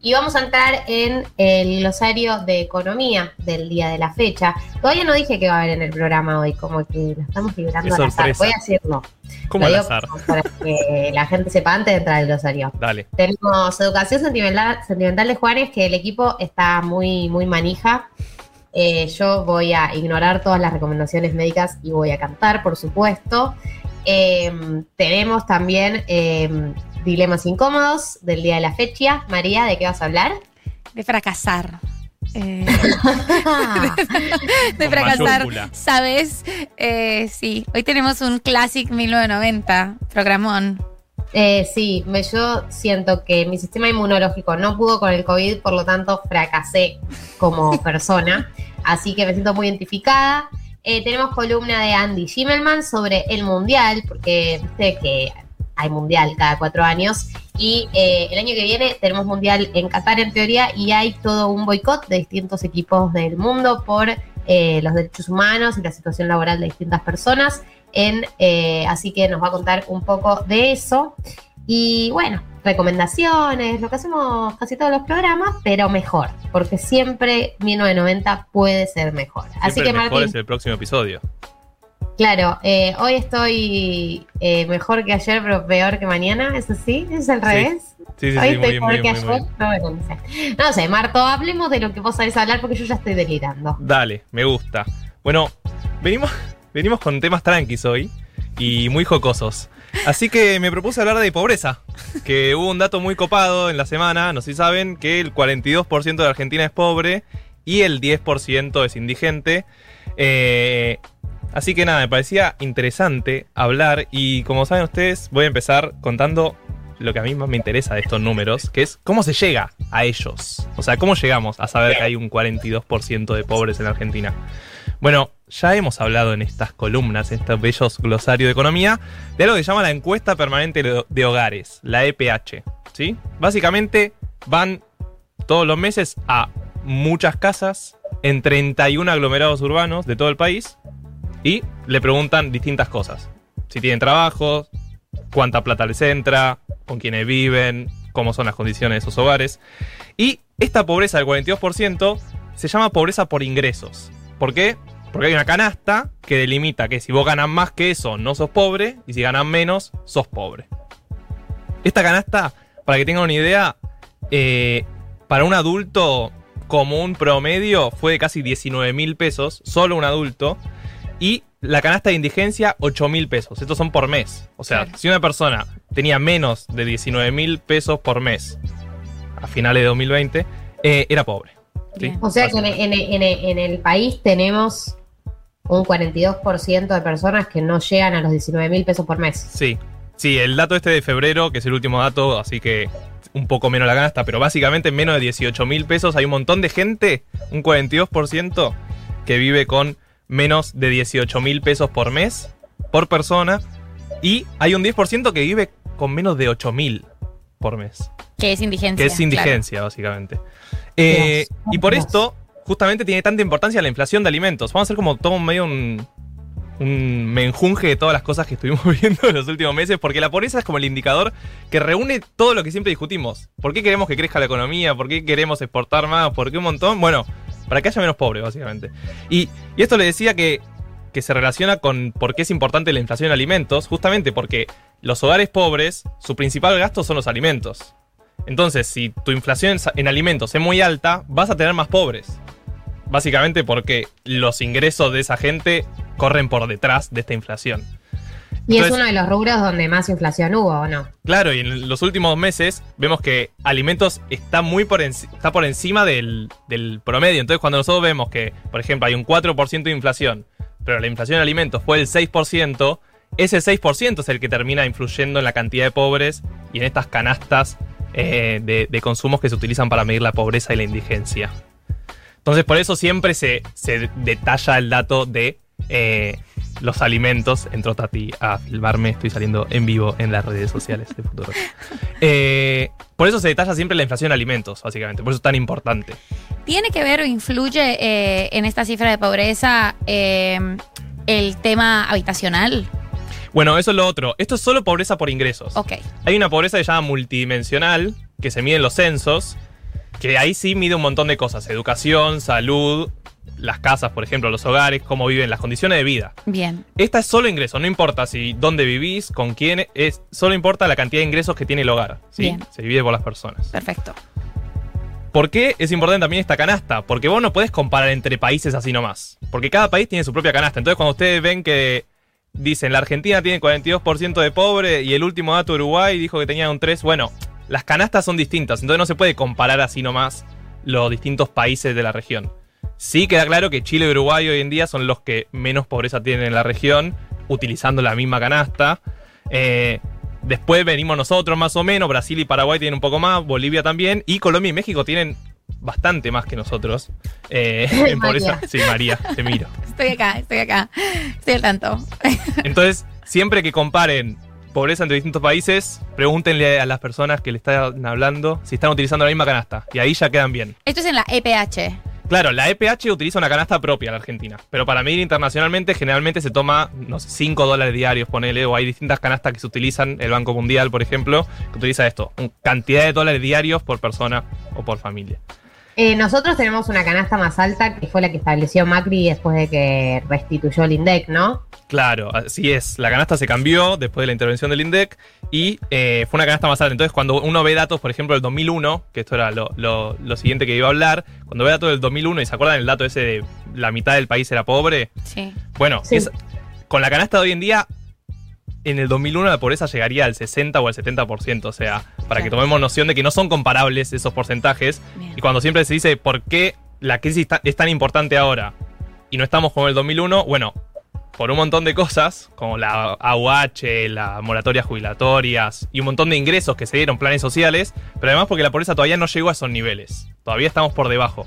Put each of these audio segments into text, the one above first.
Y vamos a entrar en el glosario de economía del día de la fecha. Todavía no dije que va a haber en el programa hoy, como que lo estamos liberando al azar. Voy a decirlo. ¿Cómo al azar? Para que la gente sepa antes de entrar al glosario. Dale. Tenemos educación sentimental, sentimental de Juárez, que el equipo está muy, muy manija. Eh, yo voy a ignorar todas las recomendaciones médicas y voy a cantar, por supuesto. Eh, tenemos también eh, dilemas incómodos del día de la fecha. María, ¿de qué vas a hablar? De fracasar. Eh, de fracasar, mayúscula. ¿sabes? Eh, sí, hoy tenemos un Classic 1990, programón. Eh, sí, me, yo siento que mi sistema inmunológico no pudo con el COVID, por lo tanto fracasé como persona. Así que me siento muy identificada. Eh, tenemos columna de Andy Schimmelman sobre el mundial, porque viste que hay mundial cada cuatro años. Y eh, el año que viene tenemos mundial en Qatar en teoría y hay todo un boicot de distintos equipos del mundo por eh, los derechos humanos y la situación laboral de distintas personas. En, eh, así que nos va a contar un poco de eso. Y bueno, recomendaciones, lo que hacemos casi todos los programas, pero mejor, porque siempre 1990 puede ser mejor. así que mejor Martín, es el próximo episodio. Claro, eh, hoy estoy eh, mejor que ayer, pero peor que mañana, ¿eso sí? ¿Es al revés? Sí, sí, hoy sí, muy estoy bien, peor muy que muy ayer. bien. No, bueno, no sé. No sé, Marto, hablemos de lo que vos sabés hablar porque yo ya estoy delirando. Dale, me gusta. Bueno, venimos, venimos con temas tranquis hoy y muy jocosos. Así que me propuse hablar de pobreza, que hubo un dato muy copado en la semana, no sé si saben, que el 42% de Argentina es pobre y el 10% es indigente. Eh, así que nada, me parecía interesante hablar y como saben ustedes, voy a empezar contando lo que a mí más me interesa de estos números, que es cómo se llega a ellos. O sea, cómo llegamos a saber que hay un 42% de pobres en Argentina. Bueno, ya hemos hablado en estas columnas, en estos bellos glosarios de economía, de algo que se llama la encuesta permanente de- hogares, la EPH. ¿sí? Básicamente van todos los meses a muchas casas en 31 aglomerados urbanos de todo el país y le preguntan distintas cosas. Si tienen trabajo, cuánta plata les entra, con quiénes viven, cómo son las condiciones de esos hogares. Y esta pobreza del 42% se llama pobreza por ingresos. ¿Por qué? Porque hay una canasta que delimita que si vos ganas más que eso, no sos pobre, y si ganas menos, sos pobre. Esta canasta, para que tengan una idea, eh, para un adulto común promedio fue de casi 19 mil pesos, solo un adulto, y la canasta de indigencia 8 mil pesos. Estos son por mes. O sea, Claro. si una persona tenía menos de 19 mil pesos por mes a finales de 2020, eh, era pobre. O sea que en, en- en- en el país tenemos un 42% de personas que no llegan a los 19 mil pesos por mes. Sí, sí, el dato este de febrero, que es el último dato, así que un poco menos la canasta, pero básicamente en menos de 18 mil pesos hay un montón de gente, un 42%, que vive con menos de 18 mil pesos por mes, por persona, y hay un 10% que vive con menos de 8 mil por mes, Que es indigencia. que es indigencia, básicamente. Eh, Dios, y por Dios. esto, justamente tiene tanta importancia la inflación de alimentos. Vamos a hacer como todo medio un, un menjunje de todas las cosas que estuvimos viendo en los últimos meses, porque la pobreza es como el indicador que reúne todo lo que siempre discutimos. ¿Por qué queremos que crezca la economía? ¿Por qué queremos exportar más? ¿Por qué un montón? Bueno, para que haya menos pobres, básicamente. Y, esto le decía que, que se relaciona con por qué es importante la inflación en alimentos, justamente porque los hogares pobres, su principal gasto son los alimentos. Entonces, si tu inflación en alimentos es muy alta, vas a tener más pobres. Básicamente porque los ingresos de esa gente corren por detrás de esta inflación. Y es uno de los rubros donde más inflación hubo, ¿o no? Claro, y en los últimos meses vemos que alimentos está muy por, enci- está por encima del, del promedio. Entonces, cuando nosotros vemos que, por ejemplo, hay un 4% de inflación, pero la inflación en alimentos fue el 6%, ese 6% es el que termina influyendo en la cantidad de pobres y en estas canastas eh, de, de consumos que se utilizan para medir la pobreza y la indigencia. Entonces, por eso siempre se, se detalla el dato de eh, los alimentos. Entró Tati a filmarme, estoy saliendo en vivo en las redes sociales de Futuro. Eh, por eso se detalla siempre la inflación en alimentos, básicamente. Por eso es tan importante. ¿Tiene que ver o influye eh, en esta cifra de pobreza eh, el tema habitacional? Bueno, eso es lo otro. Esto es solo pobreza por ingresos. Ok. Hay una pobreza que se llama multidimensional, que se mide en los censos, que ahí sí mide un montón de cosas, educación, salud, las casas, por ejemplo, los hogares, cómo viven, las condiciones de vida. Bien. Esta es solo ingreso, no importa si dónde vivís, con quién, es, solo importa la cantidad de ingresos que tiene el hogar. ¿sí? Bien. Se divide por las personas. Perfecto. ¿Por qué es importante también esta canasta? Porque vos no podés comparar entre países así nomás. Porque cada país tiene su propia canasta. Entonces, cuando ustedes ven que dicen la Argentina tiene 42% de pobre y el último dato de Uruguay dijo que tenía un 3, bueno, las canastas son distintas. Entonces, no se puede comparar así nomás los distintos países de la región. Sí queda claro que Chile y Uruguay hoy en día son los que menos pobreza tienen en la región, utilizando la misma canasta. Eh, después venimos nosotros más o menos, Brasil y Paraguay tienen un poco más, Bolivia también, y Colombia y México tienen bastante más que nosotros. eh, en pobreza. Sí, María, te miro. Estoy acá, estoy acá. Estoy al tanto. Entonces, siempre que comparen pobreza entre distintos países, pregúntenle a las personas que le están hablando si están utilizando la misma canasta. Y ahí ya quedan bien. Esto es en la EPH. Claro, la EPH utiliza una canasta propia en la Argentina, pero para medir internacionalmente generalmente se toma, no sé, 5 dólares diarios, ponele, o hay distintas canastas que se utilizan, el Banco Mundial, por ejemplo, que utiliza esto, cantidad de dólares diarios por persona o por familia. Eh, nosotros tenemos una canasta más alta que fue la que estableció Macri después de que restituyó el INDEC, ¿no? Claro, así es, la canasta se cambió después de la intervención del INDEC y eh, fue una canasta más alta. Entonces, cuando uno ve datos, por ejemplo, del 2001, que esto era lo, lo- lo siguiente que iba a hablar, cuando ve datos del 2001 y se acuerdan el dato ese de la mitad del país era pobre, Sí. Bueno, Sí. es- con la canasta de hoy en día, en el 2001 la pobreza llegaría al 60 o al 70%. O sea, para que tomemos noción de que no son comparables esos porcentajes. Bien. Y cuando siempre se dice por qué la crisis es tan importante ahora y no estamos como en el 2001, bueno, por un montón de cosas, como la AUH, la moratoria jubilatorias y un montón de ingresos que se dieron, planes sociales, pero además porque la pobreza todavía no llegó a esos niveles. Todavía estamos por debajo.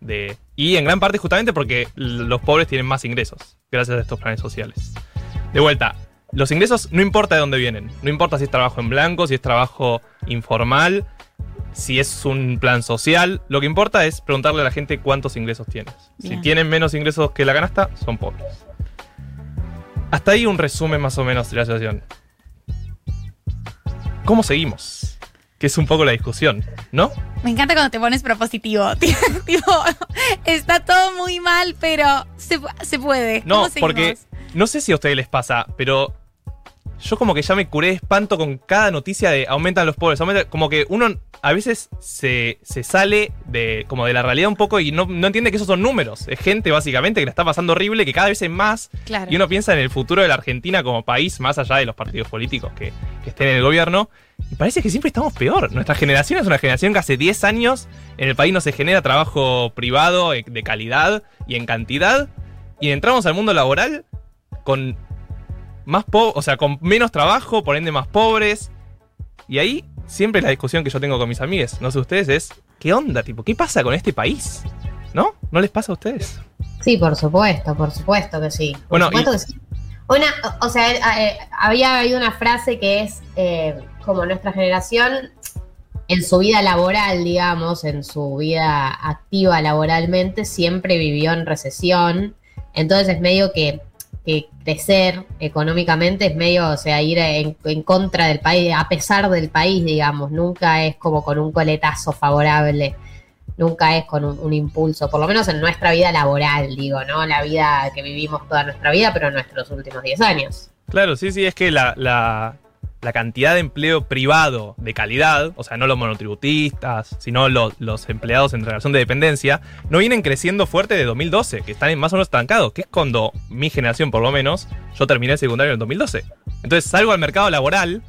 De, y en gran parte justamente porque los pobres tienen más ingresos gracias a estos planes sociales. De vuelta, los ingresos no importa de dónde vienen. No importa si es trabajo en blanco, si es trabajo informal, si es un plan social. Lo que importa es preguntarle a la gente cuántos ingresos tienes. Si tienen menos ingresos que la canasta, son pobres. Hasta ahí un resumen más o menos de la situación. ¿Cómo seguimos? Que es un poco la discusión, ¿no? Me encanta cuando te pones propositivo. tipo, está todo muy mal, pero se, pu- se puede. No, ¿Cómo seguimos? porque no sé si a ustedes les pasa, pero yo como que ya me curé de espanto con cada noticia de aumentan los pobres, aumenta, como que uno a veces se, se sale de como de la realidad un poco y no, no entiende que esos son números. Es gente básicamente que la está pasando horrible, que cada vez es más. Claro. Y uno piensa en el futuro de la Argentina como país, más allá de los partidos políticos que, que estén en el gobierno. Y parece que siempre estamos peor. Nuestra generación es una generación que hace 10 años en el país no se genera trabajo privado eh, de calidad y en cantidad. Y entramos al mundo laboral con más po o sea, con menos trabajo, por ende más pobres. Y ahí siempre la discusión que yo tengo con mis amigues, no sé ustedes, es ¿qué onda? Tipo, ¿qué pasa con este país? ¿No? ¿No les pasa a ustedes? Sí, por supuesto, por supuesto que sí. Por Bueno, supuesto y- que sí. Una, o o sea, eh, eh, había habido una frase que es eh, como nuestra generación en su vida laboral, digamos, en su vida activa laboralmente, siempre vivió en recesión. Entonces es medio que, que crecer económicamente es medio, o sea, ir en, contra del país, a pesar del país, digamos. Nunca es como con un coletazo favorable nunca es con un, un impulso, por lo menos en nuestra vida laboral, digo, ¿no? La vida que vivimos toda nuestra vida, pero en nuestros últimos 10 años. Claro, sí, sí, es que la, la- la cantidad de empleo privado de calidad, o sea, no los monotributistas, sino lo- los empleados en relación de dependencia, no vienen creciendo fuerte de 2012, que están más o menos estancados, que es cuando mi generación, por lo menos, yo terminé el secundario en el 2012. Entonces salgo al mercado laboral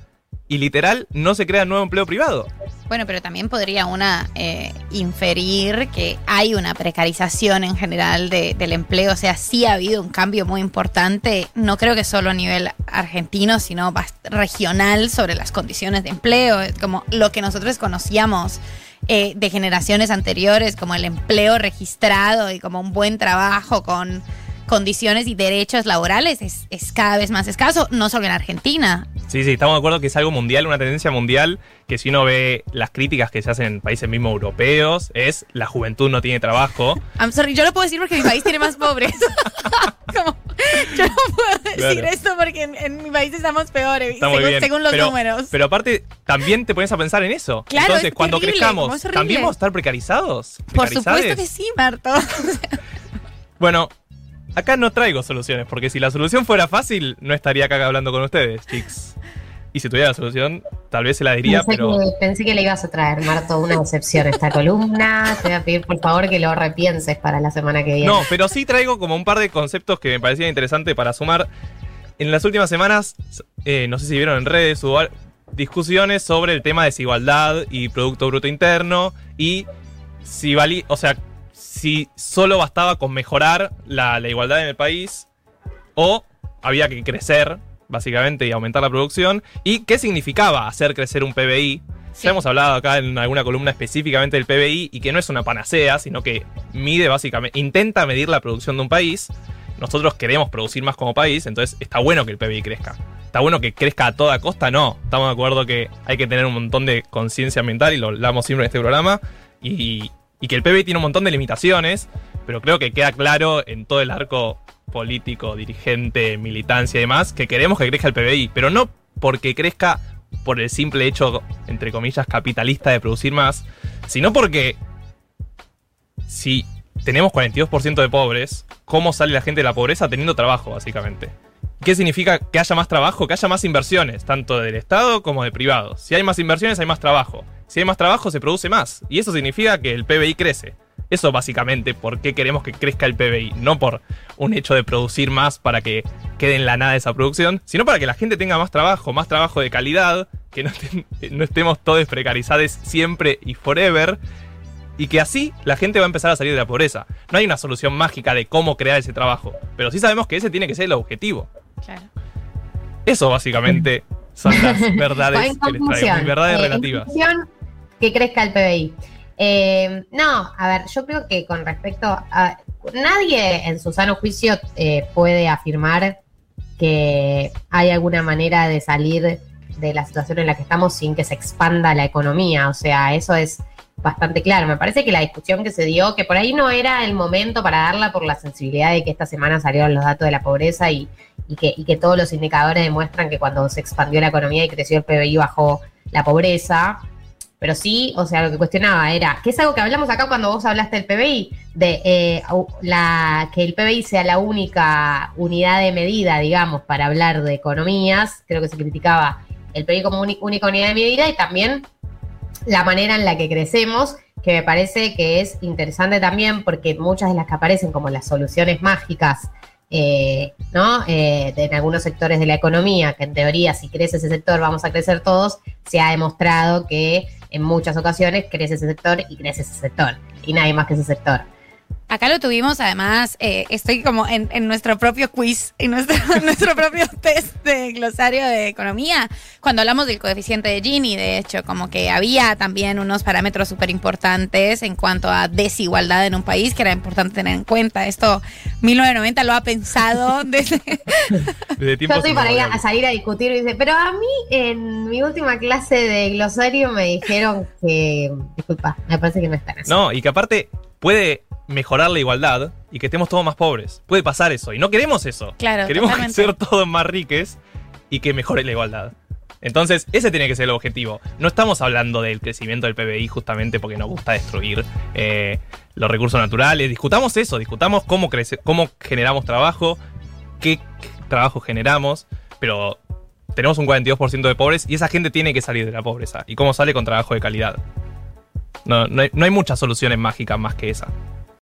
y literal no se crea nuevo empleo privado. Bueno, pero también podría una eh, inferir que hay una precarización en general de- del empleo. O sea, sí ha habido un cambio muy importante, no creo que solo a nivel argentino, sino regional sobre las condiciones de empleo. Como lo que nosotros conocíamos eh, de generaciones anteriores, como el empleo registrado y como un buen trabajo con condiciones y derechos laborales, es, es cada vez más escaso, no solo en Argentina. Sí, sí, estamos de acuerdo que es algo mundial, una tendencia mundial, que si uno ve las críticas que se hacen en países mismos europeos, es la juventud no tiene trabajo. I'm sorry, yo lo puedo decir porque mi país tiene más pobres. Como, Yo no puedo decir Claro. esto porque en, en mi país estamos peores, según, los pero, números. Pero aparte, también te pones a pensar en eso. Claro, Entonces, es cuando terrible, crezcamos. ¿también vamos a estar precarizados? Por supuesto que sí, Marto. Bueno, acá no traigo soluciones, porque si la solución fuera fácil, no estaría acá hablando con ustedes, chicos. Y si tuviera la solución, tal vez se la diría, pensé, pero. que, pensé que le ibas a traer, Marto, una decepción a esta columna. Te voy a pedir, por favor, que lo repienses para la semana que viene. No, pero sí traigo como un par de conceptos que me parecían interesantes para sumar. En las últimas semanas, eh, no sé si vieron en redes, hubo discusiones sobre el tema de desigualdad y Producto Bruto Interno y si valí, o sea, si solo bastaba con mejorar la, la igualdad en el país o había que crecer, básicamente, y aumentar la producción y qué significaba hacer crecer un PBI. Sí. Ya hemos hablado acá en alguna columna específicamente del PBI y que no es una panacea, sino que mide básicamente, intenta medir la producción de un país. Nosotros queremos producir más como país, entonces está bueno que el PBI crezca. ¿Está bueno que crezca a toda costa? No. Estamos de acuerdo que hay que tener un montón de conciencia ambiental y lo hablamos siempre en este programa. Y, y que el PBI tiene un montón de limitaciones, pero creo que queda claro en todo el arco político, dirigente, militancia y demás, que queremos que crezca el PBI, pero no porque crezca por el simple hecho, entre comillas, capitalista de producir más, sino porque si tenemos 42% de pobres, ¿cómo sale la gente de la pobreza teniendo trabajo, básicamente? ¿Qué significa que haya más trabajo? Que haya más inversiones, tanto del Estado como de privados. Si hay más inversiones, hay más trabajo. Si hay más trabajo, se produce más. Y eso significa que el PBI crece. Eso básicamente por qué queremos que crezca el PBI. No por un hecho de producir más para que quede en la nada esa producción, sino para que la gente tenga más trabajo, más trabajo de calidad, que no, estemos todos precarizados siempre y forever. Y que así la gente va a empezar a salir de la pobreza. No hay una solución mágica de cómo crear ese trabajo, pero sí sabemos que ese tiene que ser el objetivo. Claro. Eso básicamente son las verdades que les traigo, verdades eh, relativas. que crezca el PBI. Eh, no, a ver, yo creo que con respecto a. Nadie en su sano juicio eh, puede afirmar que hay alguna manera de salir de la situación en la que estamos sin que se expanda la economía. O sea, eso es bastante claro. Me parece que la discusión que se dio, que por ahí no era el momento para darla por la sensibilidad de que esta semana salieron los datos de la pobreza y, que, todos los indicadores demuestran que cuando se expandió la economía y creció el PBI bajó la pobreza. Pero sí, o sea, lo que cuestionaba era, que es algo que hablamos acá cuando vos hablaste del PBI, de eh, la, que el PBI sea la única unidad de medida, digamos, para hablar de economías. Creo que se criticaba el PBI como única unidad de medida y también la manera en la que crecemos, que me parece que es interesante también porque muchas de las que aparecen como las soluciones mágicas, eh, ¿no? Eh, en algunos sectores de la economía, que en teoría si crece ese sector vamos a crecer todos, se ha demostrado que en muchas ocasiones crece ese sector y crece ese sector, y nadie más que ese sector. Acá lo tuvimos, además, eh, estoy como en, en nuestro propio quiz, en nuestro, nuestro propio test de glosario de economía, cuando hablamos del coeficiente de Gini, de hecho, como que había también unos parámetros súper importantes en cuanto a desigualdad en un país que era importante tener en cuenta. Esto 1990 lo ha pensado desde... Desde Yo estoy para ir a, salir a discutir y dice, pero a mí en mi última clase de glosario me dijeron que, disculpa, me parece que no están así. No, y que aparte puede mejorar la igualdad y que estemos todos más pobres. Puede pasar eso. Y no queremos eso. Claro, Queremos totalmente. ser todos más riques y que mejore la igualdad. Entonces, ese tiene que ser el objetivo. No estamos hablando del crecimiento del PBI justamente porque nos gusta destruir eh, los recursos naturales. Discutamos eso, discutamos cómo, crece, cómo generamos trabajo, qué trabajo generamos, pero tenemos un 42% de pobres y esa gente tiene que salir de la pobreza. ¿Y cómo sale con trabajo de calidad? No, no hay, no hay muchas soluciones mágicas más que esa.